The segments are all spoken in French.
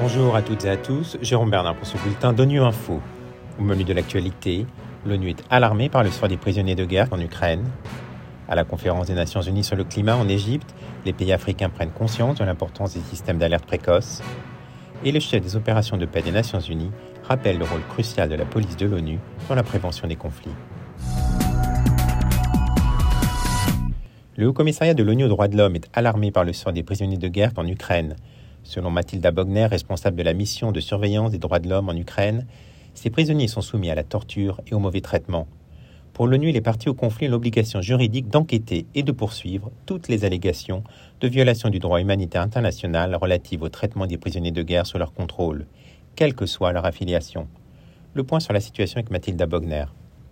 Bonjour à toutes et à tous, Jérôme Bernard pour ce bulletin d'ONU Info. Au menu de l'actualité, l'ONU est alarmée par le sort des prisonniers de guerre en Ukraine. À la conférence des Nations Unies sur le climat en Égypte, les pays africains prennent conscience de l'importance des systèmes d'alerte précoce. Et le chef des opérations de paix des Nations Unies rappelle le rôle crucial de la police de l'ONU dans la prévention des conflits. Le Haut Commissariat de l'ONU aux droits de l'homme est alarmé par le sort des prisonniers de guerre en Ukraine. Selon Mathilda Bogner, responsable de la mission de surveillance des droits de l'homme en Ukraine, ces prisonniers sont soumis à la torture et au mauvais traitement. Pour l'ONU, les parties au conflit ont l'obligation juridique d'enquêter et de poursuivre toutes les allégations de violation du droit humanitaire international relatives au traitement des prisonniers de guerre sous leur contrôle, quelle que soit leur affiliation. Le point sur la situation avec Mathilda Bogner.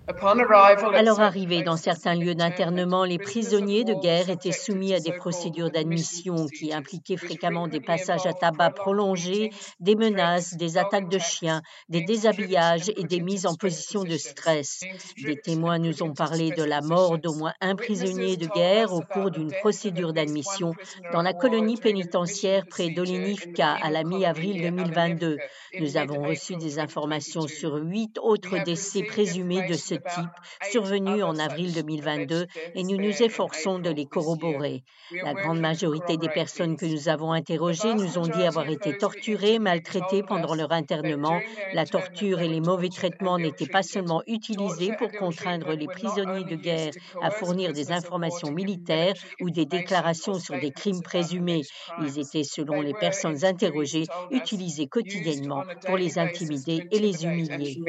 À leur arrivée dans certains lieux d'internement, les prisonniers de guerre étaient soumis à des procédures d'admission qui impliquaient fréquemment des passages à tabac prolongés, des menaces, des attaques de chiens, des déshabillages et des mises en position de stress. Des témoins nous ont parlé de la mort d'au moins un prisonnier de guerre au cours d'une procédure d'admission dans la colonie pénitentiaire près d'Olenivka à la mi-avril 2022. Nous avons reçu des informations sur huit autres décès présumés de ce type survenu en avril 2022 et nous nous efforçons de les corroborer. La grande majorité des personnes que nous avons interrogées nous ont dit avoir été torturées, maltraitées pendant leur internement. La torture et les mauvais traitements n'étaient pas seulement utilisés pour contraindre les prisonniers de guerre à fournir des informations militaires ou des déclarations sur des crimes présumés. Ils étaient, selon les personnes interrogées, utilisés quotidiennement pour les intimider et les humilier.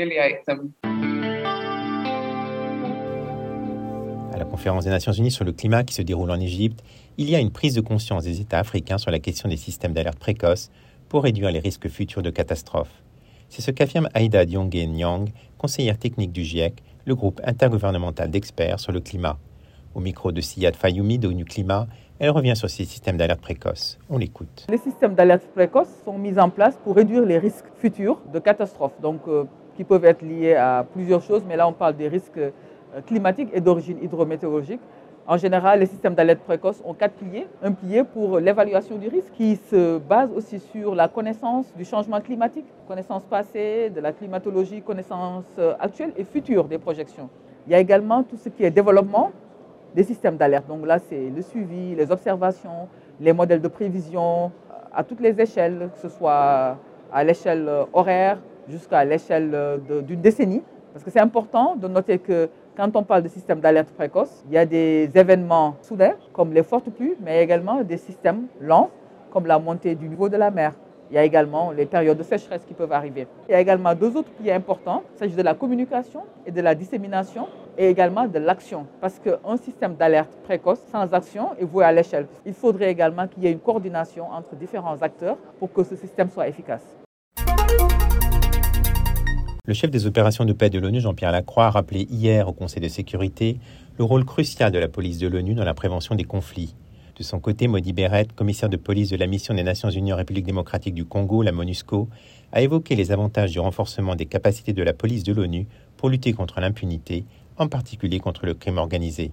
À la conférence des Nations Unies sur le climat qui se déroule en Égypte, il y a une prise de conscience des États africains sur la question des systèmes d'alerte précoce pour réduire les risques futurs de catastrophes. C'est ce qu'affirme Aïda Diongue Nyang, conseillère technique du GIEC, le groupe intergouvernemental d'experts sur le climat. Au micro de Siyad Fayoumi d'ONU Climat, elle revient sur ces systèmes d'alerte précoce. On l'écoute. Les systèmes d'alerte précoce sont mis en place pour réduire les risques futurs de catastrophes, donc euh, qui peuvent être liés à plusieurs choses, mais là on parle des risques climatique et d'origine hydrométéorologique. En général, les systèmes d'alerte précoce ont quatre piliers. Un pilier pour l'évaluation du risque qui se base aussi sur la connaissance du changement climatique, connaissance passée, de la climatologie, connaissance euh, actuelle et future des projections. Il y a également tout ce qui est développement des systèmes d'alerte. Donc là, c'est le suivi, les observations, les modèles de prévision euh, à toutes les échelles, que ce soit à l'échelle horaire jusqu'à l'échelle d'une décennie. Parce que c'est important de noter que quand on parle de système d'alerte précoce, il y a des événements soudains, comme les fortes pluies, mais également des systèmes lents, comme la montée du niveau de la mer. Il y a également les périodes de sécheresse qui peuvent arriver. Il y a également deux autres piliers importants. Il s'agit de la communication et de la dissémination et également de l'action. Parce qu'un système d'alerte précoce sans action est voué à l'échelle. Il faudrait également qu'il y ait une coordination entre différents acteurs pour que ce système soit efficace. Le chef des opérations de paix de l'ONU, Jean-Pierre Lacroix, a rappelé hier au Conseil de sécurité le rôle crucial de la police de l'ONU dans la prévention des conflits. De son côté, Modi Beret, commissaire de police de la mission des Nations Unies en République démocratique du Congo, la MONUSCO, a évoqué les avantages du renforcement des capacités de la police de l'ONU pour lutter contre l'impunité, en particulier contre le crime organisé.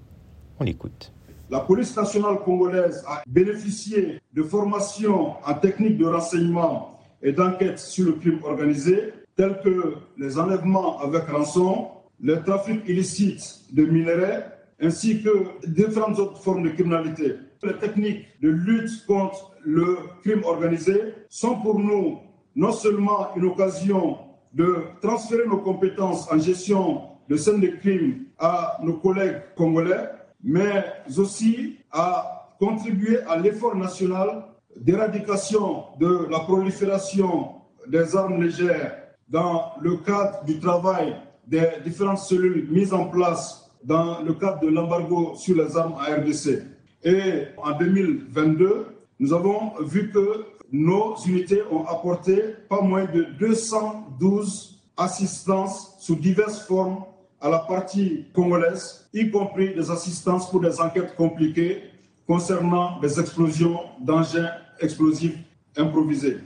On l'écoute. La police nationale congolaise a bénéficié de formations en technique de renseignement et d'enquête sur le crime organisé tels que les enlèvements avec rançon, le trafic illicite de minerais, ainsi que différentes autres formes de criminalité. Les techniques de lutte contre le crime organisé sont pour nous non seulement une occasion de transférer nos compétences en gestion de scènes de crime à nos collègues congolais, mais aussi à contribuer à l'effort national d'éradication de la prolifération des armes légères dans le cadre du travail des différentes cellules mises en place dans le cadre de l'embargo sur les armes à RDC. Et en 2022, nous avons vu que nos unités ont apporté pas moins de 212 assistances sous diverses formes à la partie congolaise, y compris des assistances pour des enquêtes compliquées concernant des explosions d'engins explosifs improvisés.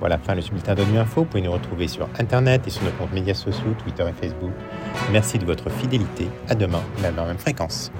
Voilà, fin le bulletin d'ONU Info. Vous pouvez nous retrouver sur Internet et sur nos comptes médias sociaux, Twitter et Facebook. Merci de votre fidélité. À demain, la même fréquence.